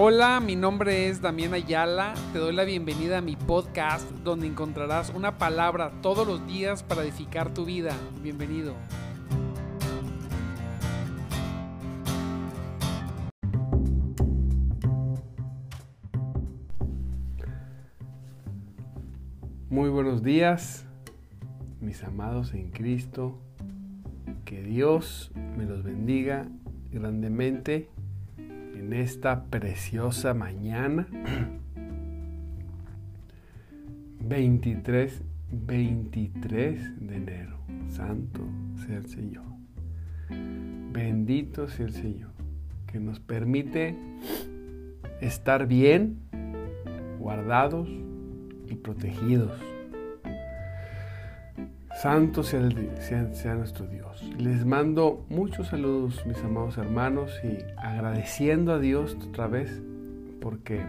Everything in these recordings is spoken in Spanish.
Hola, mi nombre es Damián Ayala. Te doy la bienvenida a mi podcast donde encontrarás una palabra todos los días para edificar tu vida. Bienvenido. Muy buenos días, mis amados en Cristo. Que Dios me los bendiga grandemente en esta preciosa mañana. 23, 23 de enero. Santo sea el Señor. Bendito sea el Señor, que nos permite estar bien, guardados y protegidos. Santo sea, sea, nuestro Dios. Les mando muchos saludos, mis amados hermanos, y agradeciendo a Dios otra vez porque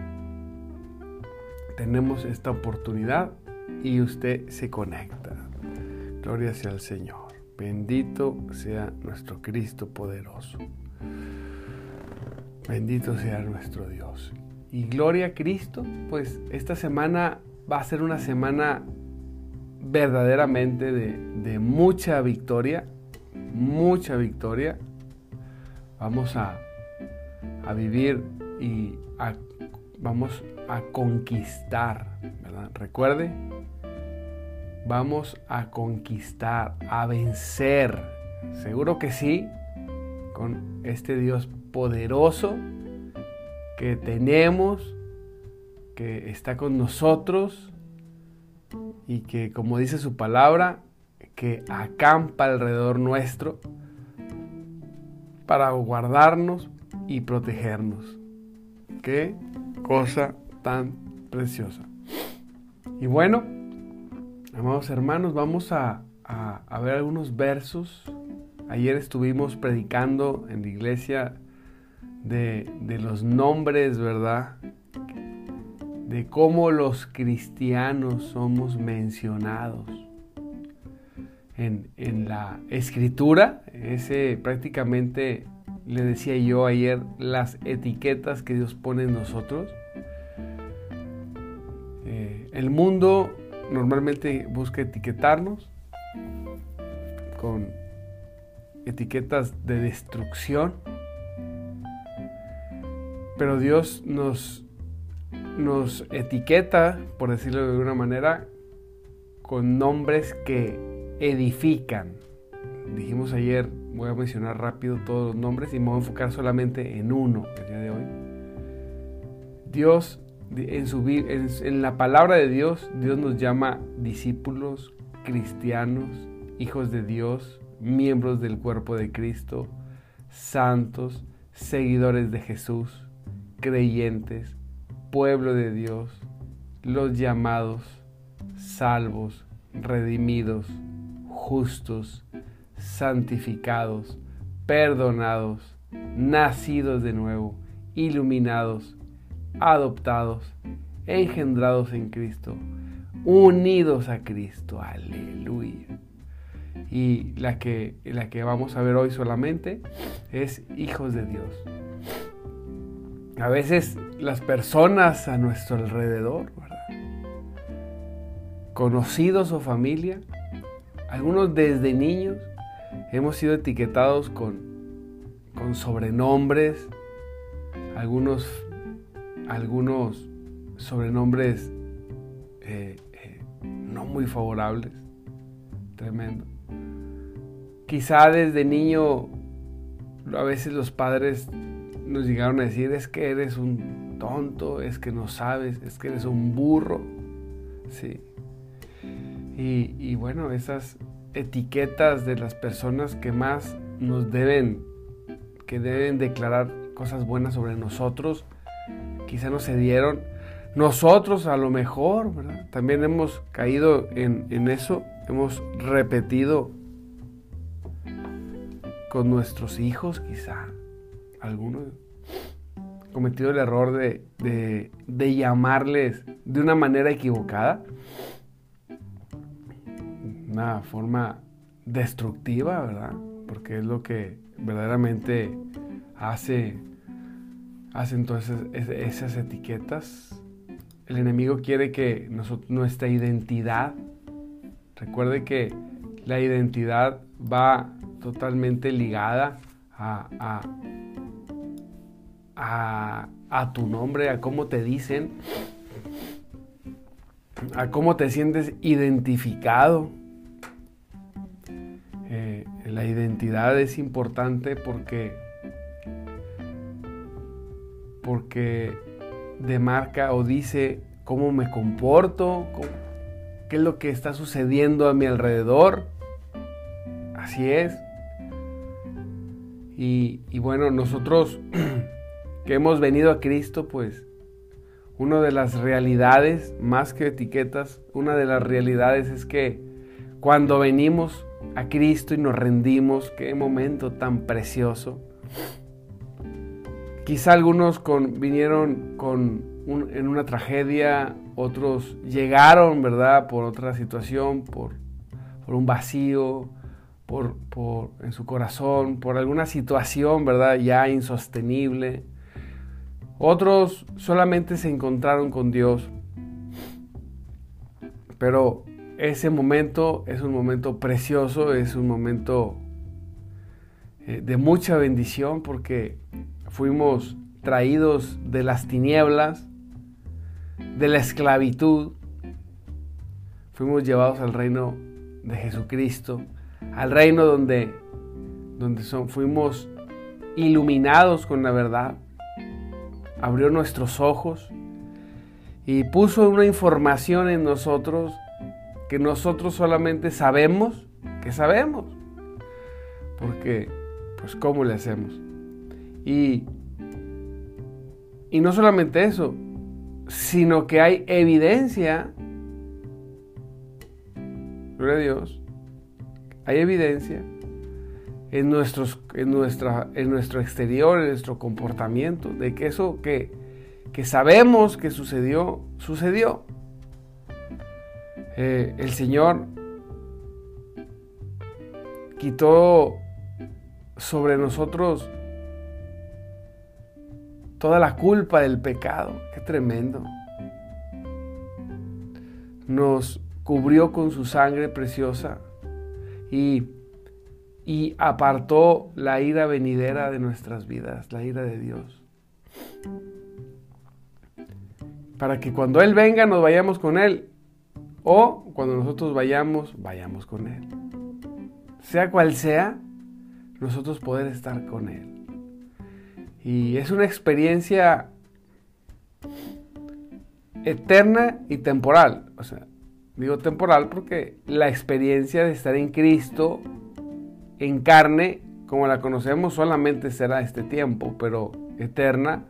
tenemos esta oportunidad y usted se conecta. Gloria sea al Señor. Bendito sea nuestro Cristo poderoso. Bendito sea nuestro Dios. Y gloria a Cristo, pues esta semana va a ser una semana verdaderamente de, mucha victoria, mucha victoria. Vamos a, a vivir y vamos a conquistar. Recuerde, vamos a conquistar, a vencer. Seguro que sí, con este Dios poderoso que tenemos, que está con nosotros y que, como dice su palabra, que acampa alrededor nuestro para guardarnos y protegernos. Qué cosa tan preciosa. Y bueno, amados hermanos, vamos a, ver algunos versos. Ayer estuvimos predicando en la iglesia de, de los nombres, ¿verdad? De cómo los cristianos somos mencionados en, la escritura. Ese prácticamente le decía yo ayer las etiquetas que Dios pone en nosotros. Eh, el mundo normalmente busca etiquetarnos con etiquetas de destrucción, pero Dios nos nos etiqueta, por decirlo de alguna manera, con nombres que edifican. Dijimos ayer, voy a mencionar rápido todos los nombres y me voy a enfocar solamente en uno el día de hoy. Dios, en, su, en la palabra de Dios, Dios nos llama discípulos, cristianos, hijos de Dios, miembros del cuerpo de Cristo, santos, seguidores de Jesús, creyentes, pueblo de Dios, los llamados, salvos, redimidos, justos, santificados, perdonados, nacidos de nuevo, iluminados, adoptados, engendrados en Cristo, unidos a Cristo. Aleluya. Y la que, la que vamos a ver hoy solamente es hijos de Dios. A veces las personas a nuestro alrededor, conocidos o familia, algunos desde niños hemos sido etiquetados con, con sobrenombres, algunos, algunos sobrenombres eh, eh, no muy favorables, tremendo. Quizá desde niño a veces los padres nos llegaron a decir es que eres un tonto, es que no sabes, es que eres un burro. Sí. Y, bueno, esas etiquetas de las personas que más nos deben, que deben declarar cosas buenas sobre nosotros, quizá no se dieron. Nosotros a lo mejor, ¿verdad? También hemos caído en, en eso, hemos repetido con nuestros hijos quizá algunos cometido el error de, llamarles de una manera equivocada, una forma destructiva, ¿verdad? Porque es lo que verdaderamente hace hacen todas esas, etiquetas. El enemigo quiere que nuestra identidad, recuerde que la identidad va totalmente ligada a, tu nombre, a cómo te dicen, a cómo te sientes identificado. Eh, la identidad es importante porque porque demarca o dice cómo me comporto, qué es lo que está sucediendo a mi alrededor. Así es. Y, y bueno, nosotros que hemos venido a Cristo, pues una de las realidades, más que etiquetas, una de las realidades es que cuando venimos a Cristo y nos rendimos, qué momento tan precioso Quizá algunos vinieron con en una tragedia, otros llegaron, ¿verdad? Por otra situación, por, un vacío, por, en su corazón, por alguna situación, ¿verdad? Ya insostenible. Otros solamente se encontraron con Dios. Pero ese momento es un momento precioso, es un momento eh, de mucha bendición porque fuimos traídos de las tinieblas, de la esclavitud, fuimos llevados al reino de Jesucristo, al reino donde, donde son, fuimos iluminados con la verdad, abrió nuestros ojos y puso una información en nosotros que nosotros solamente sabemos que sabemos. Porque, pues, ¿cómo le hacemos? Y, y no solamente eso, sino que hay evidencia, gloria a Dios, hay evidencia en, nuestros, en, nuestra, en nuestro exterior, en nuestro comportamiento, de que eso que, que sabemos que sucedió, sucedió. Eh, el Señor quitó sobre nosotros toda la culpa del pecado. Qué tremendo. Nos cubrió con su sangre preciosa y, y apartó la ira venidera de nuestras vidas, la ira de Dios. Para que cuando Él venga nos vayamos con Él o cuando nosotros vayamos, vayamos con Él. Sea cual sea, nosotros poder estar con Él. Y es una experiencia eterna y temporal. O sea, digo temporal porque la experiencia de estar en Cristo en carne, como la conocemos, solamente será este tiempo, pero eterna,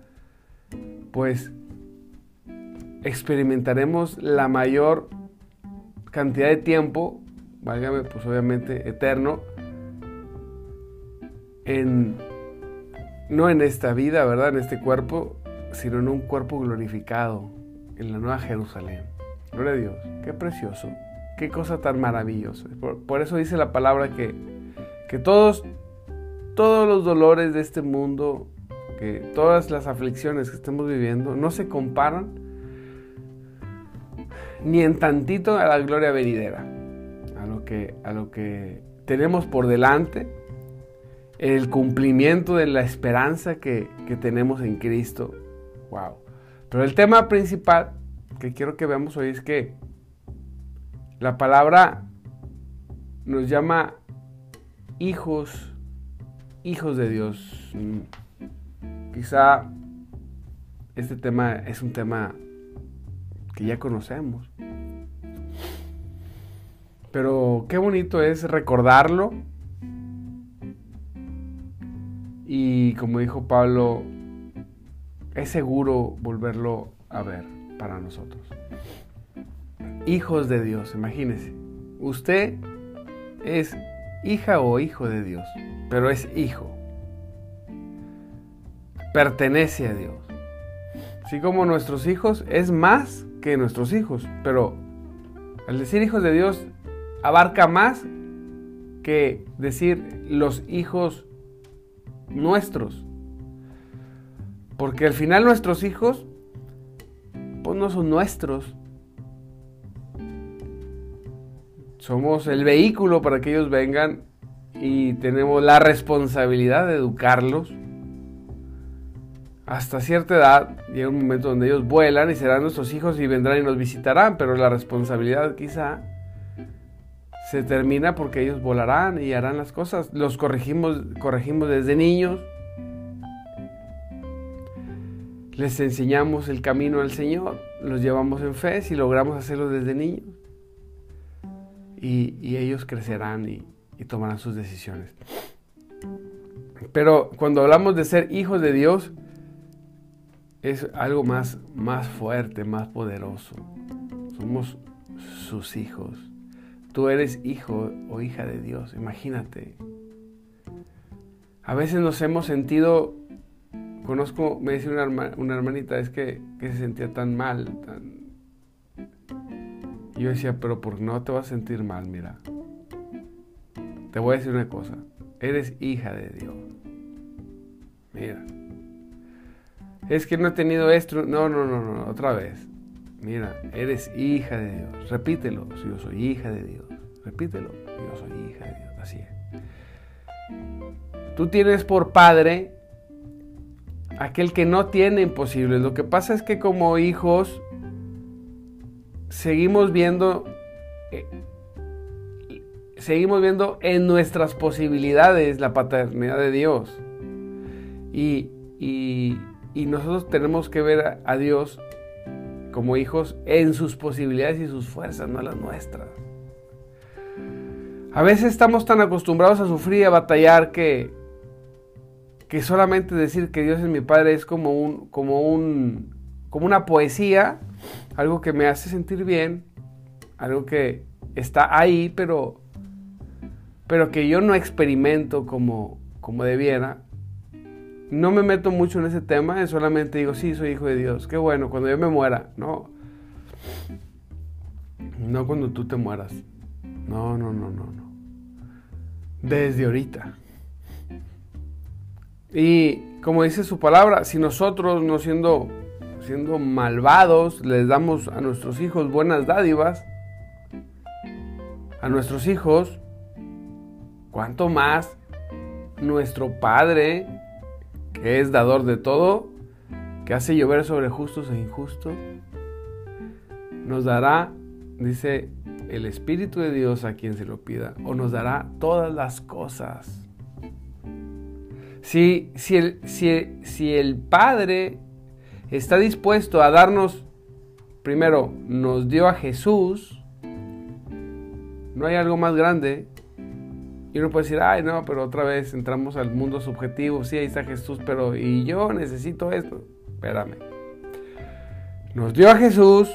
pues experimentaremos la mayor cantidad de tiempo, válgame, pues obviamente eterno, en no en esta vida, ¿verdad? En este cuerpo, sino en un cuerpo glorificado, en la nueva Jerusalén. Gloria a Dios, qué precioso, qué cosa tan maravillosa. Por, eso dice la palabra que, que todos, todos los dolores de este mundo, que todas las aflicciones que estamos viviendo, no se comparan ni en tantito a la gloria venidera, a lo que, a lo que tenemos por delante el cumplimiento de la esperanza que, tenemos en Cristo. Wow. Pero el tema principal que quiero que veamos hoy es que la palabra nos llama hijos, hijos de Dios. Quizá este tema es un tema que ya conocemos. Pero qué bonito es recordarlo y como dijo Pablo, es seguro volverlo a ver para nosotros. Hijos de Dios, imagínese. Usted es hija o hijo de Dios, pero es hijo. Pertenece a Dios. Así como nuestros hijos es más que nuestros hijos, pero al decir hijos de Dios abarca más que decir los hijos nuestros. Porque al final nuestros hijos, pues no son nuestros. Somos el vehículo para que ellos vengan y tenemos la responsabilidad de educarlos. Hasta cierta edad llega un momento donde ellos vuelan y serán nuestros hijos y vendrán y nos visitarán, pero la responsabilidad quizá se termina porque ellos volarán y harán las cosas. Los corregimos, corregimos desde niños. Les enseñamos el camino al Señor, los llevamos en fe si logramos hacerlo desde niños. Y, ellos crecerán y, tomarán sus decisiones. Pero cuando hablamos de ser hijos de Dios, es algo más, más fuerte, más poderoso. Somos sus hijos. Tú eres hijo o hija de Dios, imagínate. A veces nos hemos sentido, conozco, me una, una hermanita, es que, que, se sentía tan mal. Tan... Yo decía, pero ¿por no te vas a sentir mal? Mira, te voy a decir una cosa, eres hija de Dios. Mira. Es que no he tenido esto. No, no, no, no, otra vez. Mira, eres hija de Dios. Repítelo, si yo soy hija de Dios. Repítelo, yo soy hija de Dios. Así es. Tú tienes por padre aquel que no tiene imposibles. Lo que pasa es que como hijos seguimos viendo eh, seguimos viendo en nuestras posibilidades la paternidad de Dios. Y, y, nosotros tenemos que ver a, Dios como hijos en sus posibilidades y sus fuerzas, no las nuestras. A veces estamos tan acostumbrados a sufrir y a batallar que, que solamente decir que Dios es mi Padre es como, un, como, un, como una poesía, algo que me hace sentir bien, algo que está ahí, pero, pero que yo no experimento como, como debiera. No me meto mucho en ese tema, solamente digo, sí, soy hijo de Dios. Qué bueno, cuando yo me muera, no. No cuando tú te mueras. No, no, no, no, no. Desde ahorita. Y como dice su palabra, si nosotros no siendo, siendo malvados les damos a nuestros hijos buenas dádivas, a nuestros hijos, ¿cuánto más nuestro Padre que es dador de todo, que hace llover sobre justos e injustos, nos dará, dice el Espíritu de Dios a quien se lo pida, o nos dará todas las cosas. Si, si, el, si el Padre está dispuesto a darnos, primero, nos dio a Jesús, no hay algo más grande y uno puede decir, ay, no, pero otra vez entramos al mundo subjetivo. Sí, ahí está Jesús, pero ¿y yo necesito esto? Espérame. Nos dio a Jesús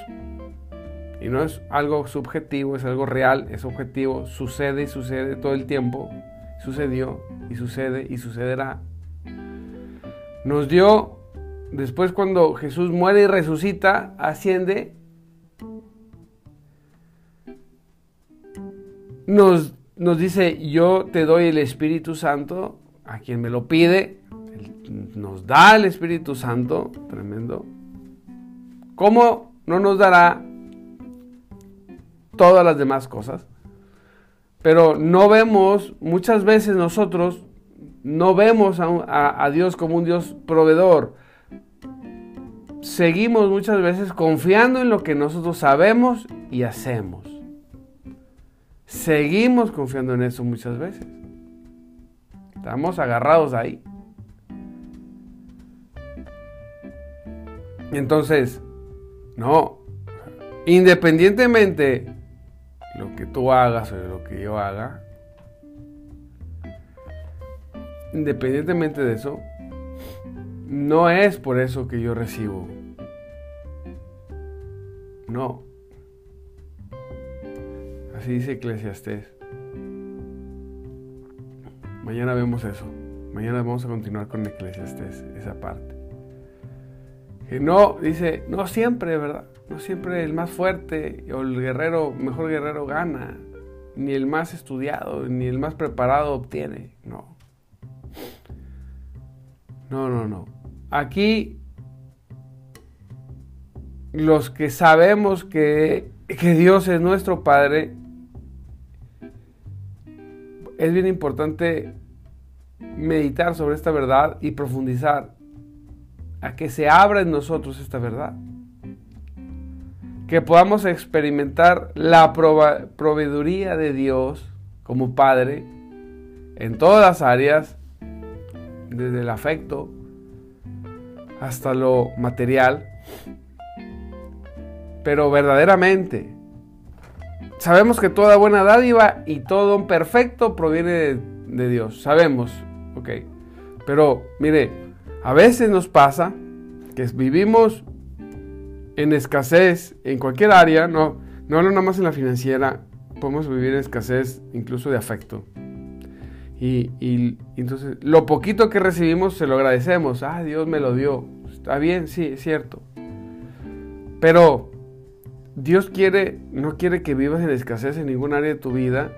y no es algo subjetivo, es algo real, es objetivo. Sucede y sucede todo el tiempo. Sucedió y sucede y sucederá. Nos dio, después cuando Jesús muere y resucita, asciende. Nos nos dice, yo te doy el Espíritu Santo a quien me lo pide. nos da el Espíritu Santo, tremendo. ¿Cómo no nos dará todas las demás cosas? Pero no vemos, muchas veces nosotros no vemos a, a Dios como un Dios proveedor. Seguimos muchas veces confiando en lo que nosotros sabemos y hacemos. Seguimos confiando en eso muchas veces. Estamos agarrados ahí. Entonces, no, independientemente lo que tú hagas o lo que yo haga, independientemente de eso, no es por eso que yo recibo. No, Así dice Eclesiastés. Mañana vemos eso. Mañana vamos a continuar con Eclesiastés, esa parte. Que no, dice, no siempre, ¿verdad? No siempre el más fuerte o el guerrero, mejor guerrero gana. Ni el más estudiado, ni el más preparado obtiene. No. No, no, no. aquí los que sabemos que, que Dios es nuestro Padre, es bien importante meditar sobre esta verdad y profundizar a que se abra en nosotros esta verdad. Que podamos experimentar la proveeduría de Dios como Padre en todas las áreas, desde el afecto hasta lo material, pero verdaderamente sabemos que toda buena dádiva y todo don perfecto proviene de, Dios, sabemos, ok, pero mire, a veces nos pasa que vivimos en escasez en cualquier área, no, no nada más en la financiera, podemos vivir en escasez incluso de afecto. Y, entonces lo poquito que recibimos se lo agradecemos. Ah, Dios me lo dio. Está bien, sí, es cierto. Pero Dios quiere, no quiere que vivas en escasez en ningún área de tu vida.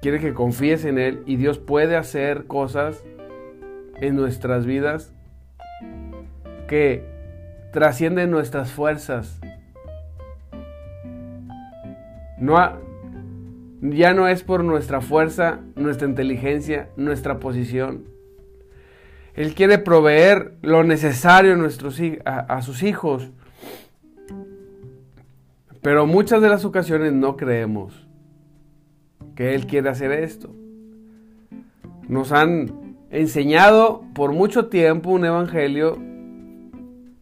Quiere que confíes en Él y Dios puede hacer cosas en nuestras vidas que trascienden nuestras fuerzas. No, ya no es por nuestra fuerza, nuestra inteligencia, nuestra posición. Él quiere proveer lo necesario a, nuestros, a, sus hijos. Pero muchas de las ocasiones no creemos que Él quiere hacer esto. Nos han enseñado por mucho tiempo un evangelio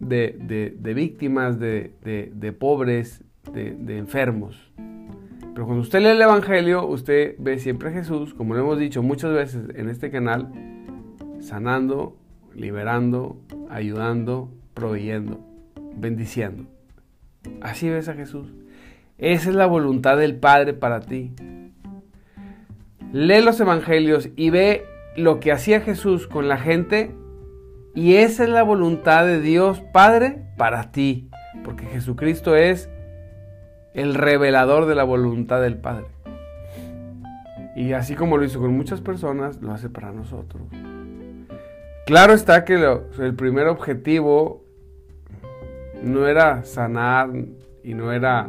de, víctimas, de, de pobres, de enfermos. Pero cuando usted lee el Evangelio, usted ve siempre a Jesús, como lo hemos dicho muchas veces en este canal, sanando, liberando, ayudando, proveyendo, bendiciendo. Así ves a Jesús. Esa es la voluntad del Padre para ti. Lee los Evangelios y ve lo que hacía Jesús con la gente y esa es la voluntad de Dios Padre para ti. Porque Jesucristo es el revelador de la voluntad del Padre. Y así como lo hizo con muchas personas, lo hace para nosotros. Claro está que el primer objetivo no era sanar y no era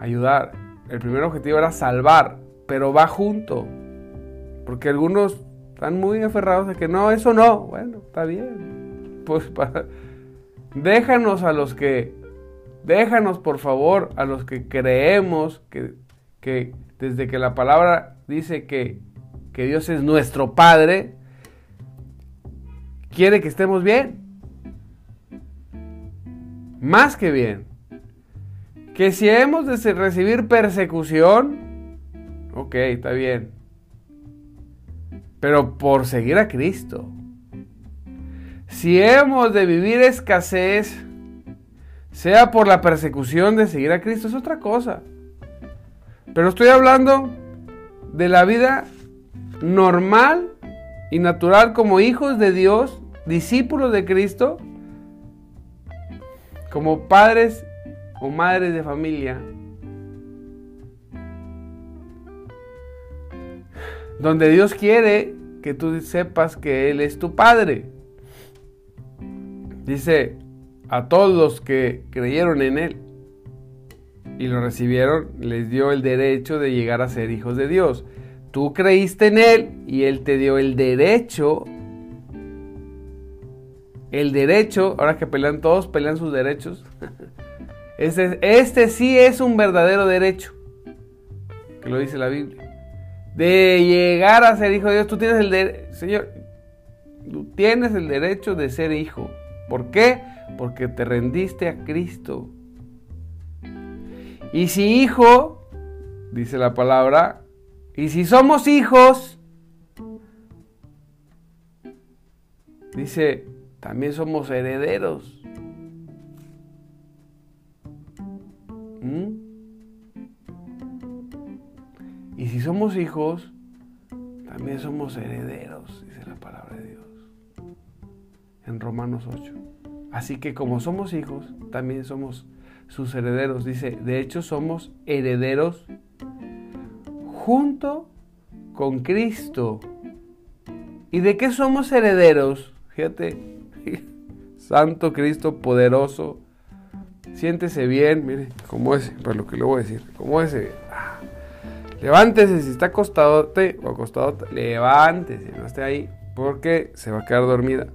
ayudar. El primer objetivo era salvar, pero va junto. Porque algunos están muy aferrados a que no, eso no. Bueno, está bien. Pues déjanos a los que Déjanos, por favor, a los que creemos que, desde que la palabra dice que, que Dios es nuestro Padre, quiere que estemos bien. Más que bien. Que si hemos de recibir persecución, ok, está bien. Pero por seguir a Cristo. Si hemos de vivir escasez, sea por la persecución de seguir a Cristo, es otra cosa. Pero estoy hablando de la vida normal y natural como hijos de Dios, discípulos de Cristo, como padres o madres de familia, donde Dios quiere que tú sepas que Él es tu Padre. Dice a todos los que creyeron en Él y lo recibieron, les dio el derecho de llegar a ser hijos de Dios. Tú creíste en Él y Él te dio el derecho. El derecho, ahora que pelean todos, pelean sus derechos. Este, este sí es un verdadero derecho, que lo dice la Biblia. De llegar a ser hijo de Dios, tú tienes el derecho, Señor, tú tienes el derecho de ser hijo. ¿Por qué? porque te rendiste a Cristo. Y si hijo, dice la palabra, y si somos hijos, dice, también somos herederos. ¿Mm? Y si somos hijos, también somos herederos, dice la palabra de Dios. En Romanos 8. Así que como somos hijos, también somos sus herederos. Dice, de hecho somos herederos junto con Cristo. ¿Y de qué somos herederos? Fíjate, Santo Cristo poderoso. Siéntese bien, mire, como ese, para lo que le voy a decir, como ese. Ah. Levántese si está acostadote o acostado, levántese, no esté ahí, porque se va a quedar dormida.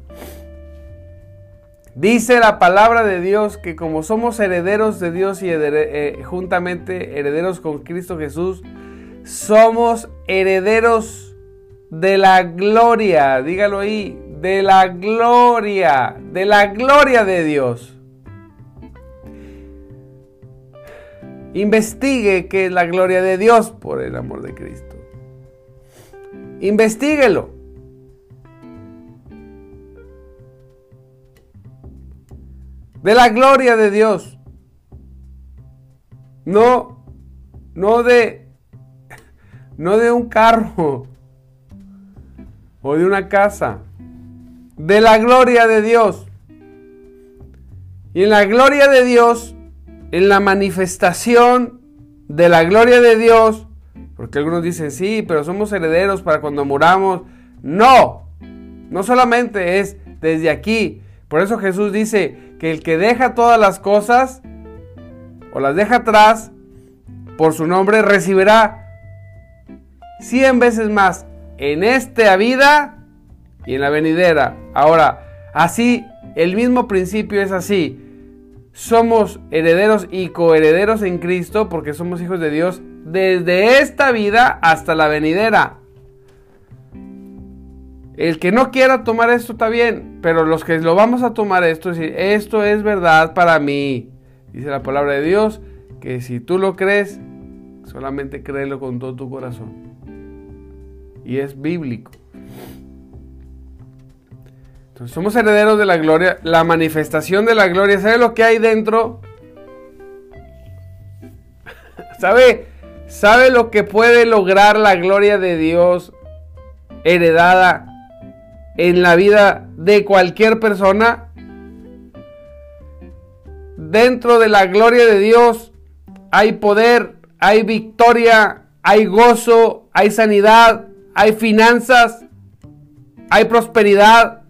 Dice la palabra de Dios que como somos herederos de Dios y eh, juntamente herederos con Cristo Jesús, somos herederos de la gloria, dígalo ahí, de la gloria, de la gloria de Dios. Investigue qué es la gloria de Dios por el amor de Cristo. Investíguelo. De la gloria de Dios. No, no de, no de un carro o de una casa. De la gloria de Dios. Y en la gloria de Dios en la manifestación de la gloria de Dios, porque algunos dicen, sí, pero somos herederos para cuando muramos. No, no solamente es desde aquí. Por eso Jesús dice que el que deja todas las cosas o las deja atrás, por su nombre recibirá cien veces más en esta vida y en la venidera. Ahora, así, el mismo principio es así somos herederos y coherederos en Cristo porque somos hijos de Dios desde esta vida hasta la venidera. El que no quiera tomar esto está bien, pero los que lo vamos a tomar esto, esto es verdad para mí. Dice la palabra de Dios que si tú lo crees, solamente créelo con todo tu corazón. Y es bíblico somos herederos de la gloria, la manifestación de la gloria. ¿Sabe lo que hay dentro? ¿Sabe, ¿Sabe lo que puede lograr la gloria de Dios heredada en la vida de cualquier persona? Dentro de la gloria de Dios hay poder, hay victoria, hay gozo, hay sanidad, hay finanzas, hay prosperidad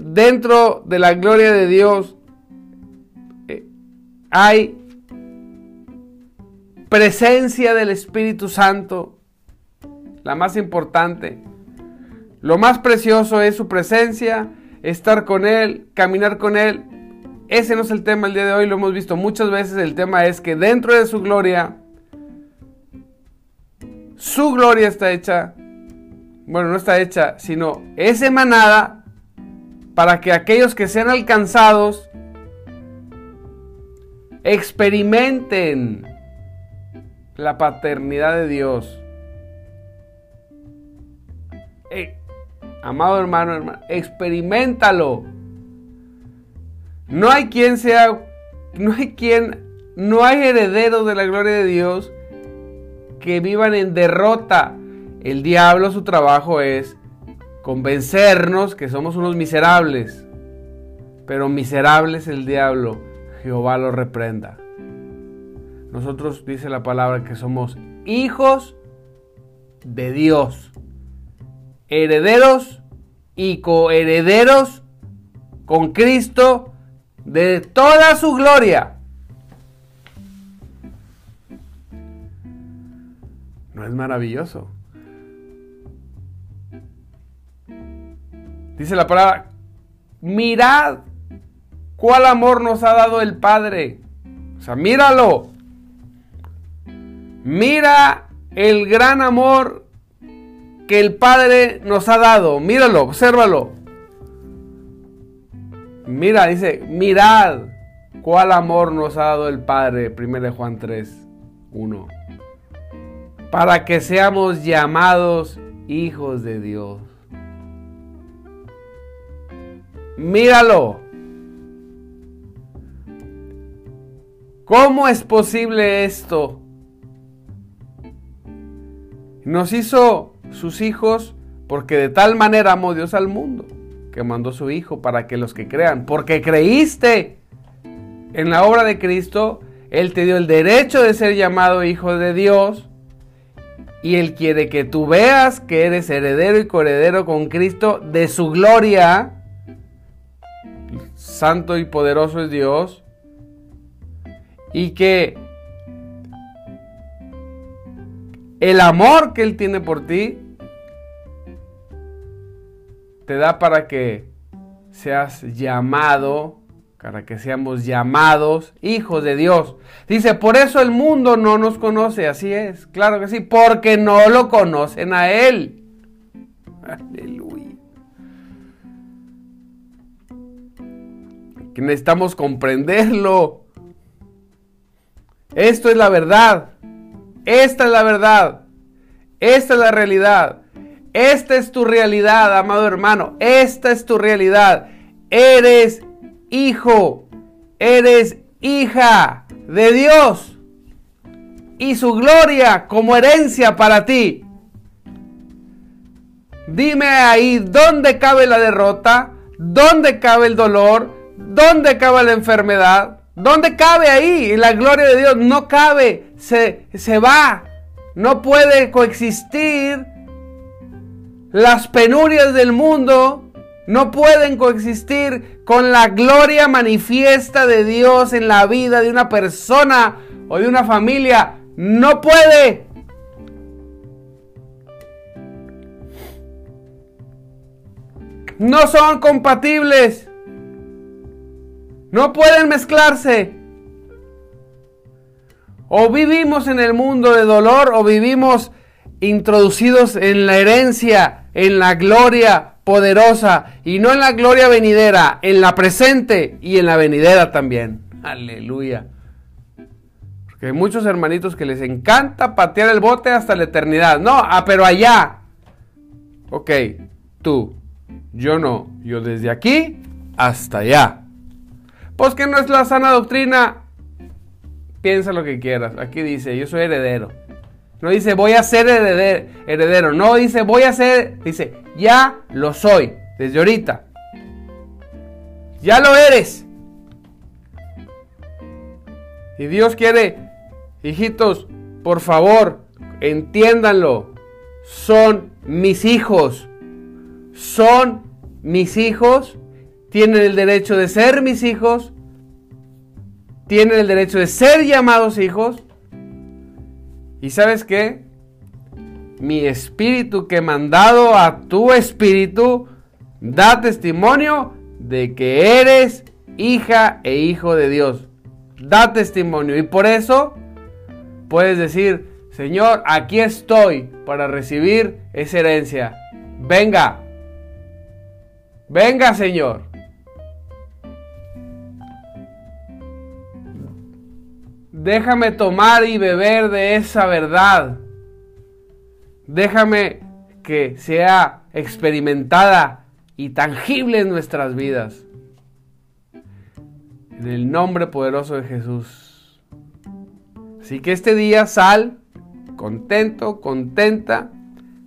dentro de la gloria de Dios eh, hay presencia del Espíritu Santo, la más importante. Lo más precioso es su presencia, estar con Él, caminar con Él. Ese no es el tema el día de hoy, lo hemos visto muchas veces. El tema es que dentro de su gloria, su gloria está hecha, bueno, no está hecha, sino es emanada para que aquellos que sean alcanzados experimenten la paternidad de Dios. Eh, amado hermano, hermano, experimentalo. No hay quien sea, no hay quien, no hay herederos de la gloria de Dios que vivan en derrota. El diablo, su trabajo es convencernos que somos unos miserables. Pero miserable es el diablo, Jehová lo reprenda. Nosotros dice la palabra que somos hijos de Dios, herederos y coherederos con Cristo de toda su gloria. ¿No es maravilloso? Dice la palabra, mirad cuál amor nos ha dado el Padre. O sea, míralo. Mira el gran amor que el Padre nos ha dado. Míralo, obsérvalo. Mira, dice, mirad cuál amor nos ha dado el Padre. 1 Juan 3, 1. Para que seamos llamados hijos de Dios. Míralo. ¿Cómo es posible esto? Nos hizo sus hijos porque de tal manera amó Dios al mundo que mandó su Hijo para que los que crean, porque creíste en la obra de Cristo, Él te dio el derecho de ser llamado Hijo de Dios Y Él quiere que tú veas que eres heredero y coheredero con Cristo de su gloria. Santo y poderoso es Dios. Y que el amor que Él tiene por ti te da para que seas llamado para que seamos llamados hijos de Dios. Dice, por eso el mundo no nos conoce, así es, claro que sí, porque no lo conocen a Él. Aleluya. Que necesitamos comprenderlo. Esto es la verdad. Esta es la verdad. Esta es la realidad. Esta es tu realidad, amado hermano. Esta es tu realidad. Eres hijo, eres hija de Dios y su gloria como herencia para ti. Dime ahí dónde cabe la derrota, dónde cabe el dolor, dónde cabe la enfermedad, dónde cabe ahí la gloria de Dios. No cabe, se, se va, no puede coexistir las penurias del mundo no pueden coexistir con la gloria manifiesta de Dios en la vida de una persona o de una familia. No puede. No son compatibles. No pueden mezclarse. O vivimos en el mundo de dolor o vivimos introducidos en la herencia, en la gloria poderosa y no en la gloria venidera, en la presente y en la venidera también. Aleluya. Porque hay muchos hermanitos que les encanta patear el bote hasta la eternidad. No, ah, pero allá. Ok, tú, yo no, yo desde aquí hasta allá. Pues que no es la sana doctrina. Piensa lo que quieras. Aquí dice, yo soy heredero. No dice voy a ser heredero. No dice voy a ser. Dice ya lo soy. Desde ahorita. Ya lo eres. Y Dios quiere, hijitos, por favor, entiéndanlo. Son mis hijos. Son mis hijos. Tienen el derecho de ser mis hijos. Tienen el derecho de ser llamados hijos. ¿Y sabes qué? Mi espíritu que he mandado a tu espíritu da testimonio de que eres hija e hijo de Dios. Da testimonio. Y por eso puedes decir, Señor, aquí estoy para recibir esa herencia. Venga. Venga, Señor. Déjame tomar y beber de esa verdad. Déjame que sea experimentada y tangible en nuestras vidas. En el nombre poderoso de Jesús. Así que este día sal contento, contenta,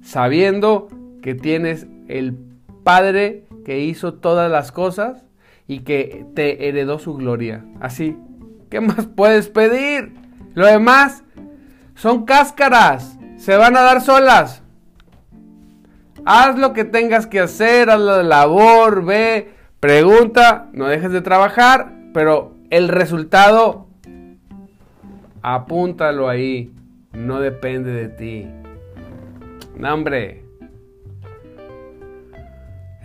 sabiendo que tienes el Padre que hizo todas las cosas y que te heredó su gloria. Así ¿Qué más puedes pedir? Lo demás son cáscaras. Se van a dar solas. Haz lo que tengas que hacer, haz la labor, ve, pregunta, no dejes de trabajar, pero el resultado, apúntalo ahí, no depende de ti. No, hombre,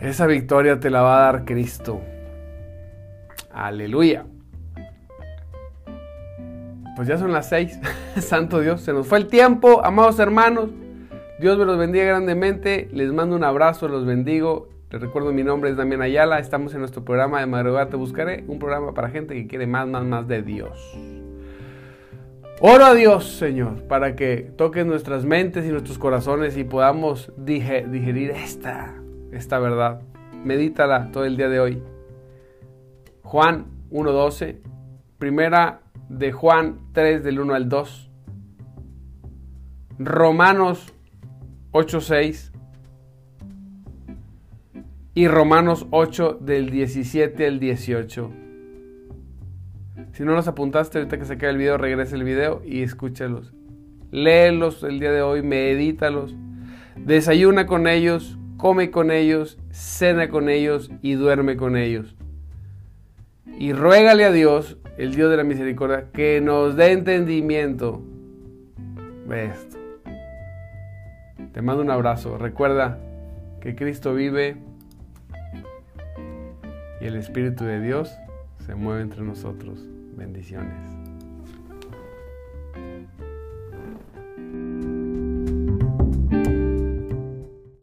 esa victoria te la va a dar Cristo. Aleluya pues ya son las seis. Santo Dios, se nos fue el tiempo, amados hermanos. Dios me los bendiga grandemente. Les mando un abrazo, los bendigo. Les recuerdo mi nombre es Damián Ayala. Estamos en nuestro programa de Madrugada Te Buscaré, un programa para gente que quiere más, más, más de Dios. Oro a Dios, Señor, para que toque nuestras mentes y nuestros corazones y podamos digerir esta, esta verdad. Medítala todo el día de hoy. Juan 1.12, primera de Juan 3 del 1 al 2, Romanos 8, 6 y Romanos 8 del 17 al 18. Si no los apuntaste, ahorita que se cae el video, regrese el video y escúchalos. léelos el día de hoy, medítalos, desayuna con ellos, come con ellos, cena con ellos y duerme con ellos. Y ruégale a Dios, el Dios de la misericordia, que nos dé entendimiento de esto. Te mando un abrazo. Recuerda que Cristo vive y el Espíritu de Dios se mueve entre nosotros. Bendiciones.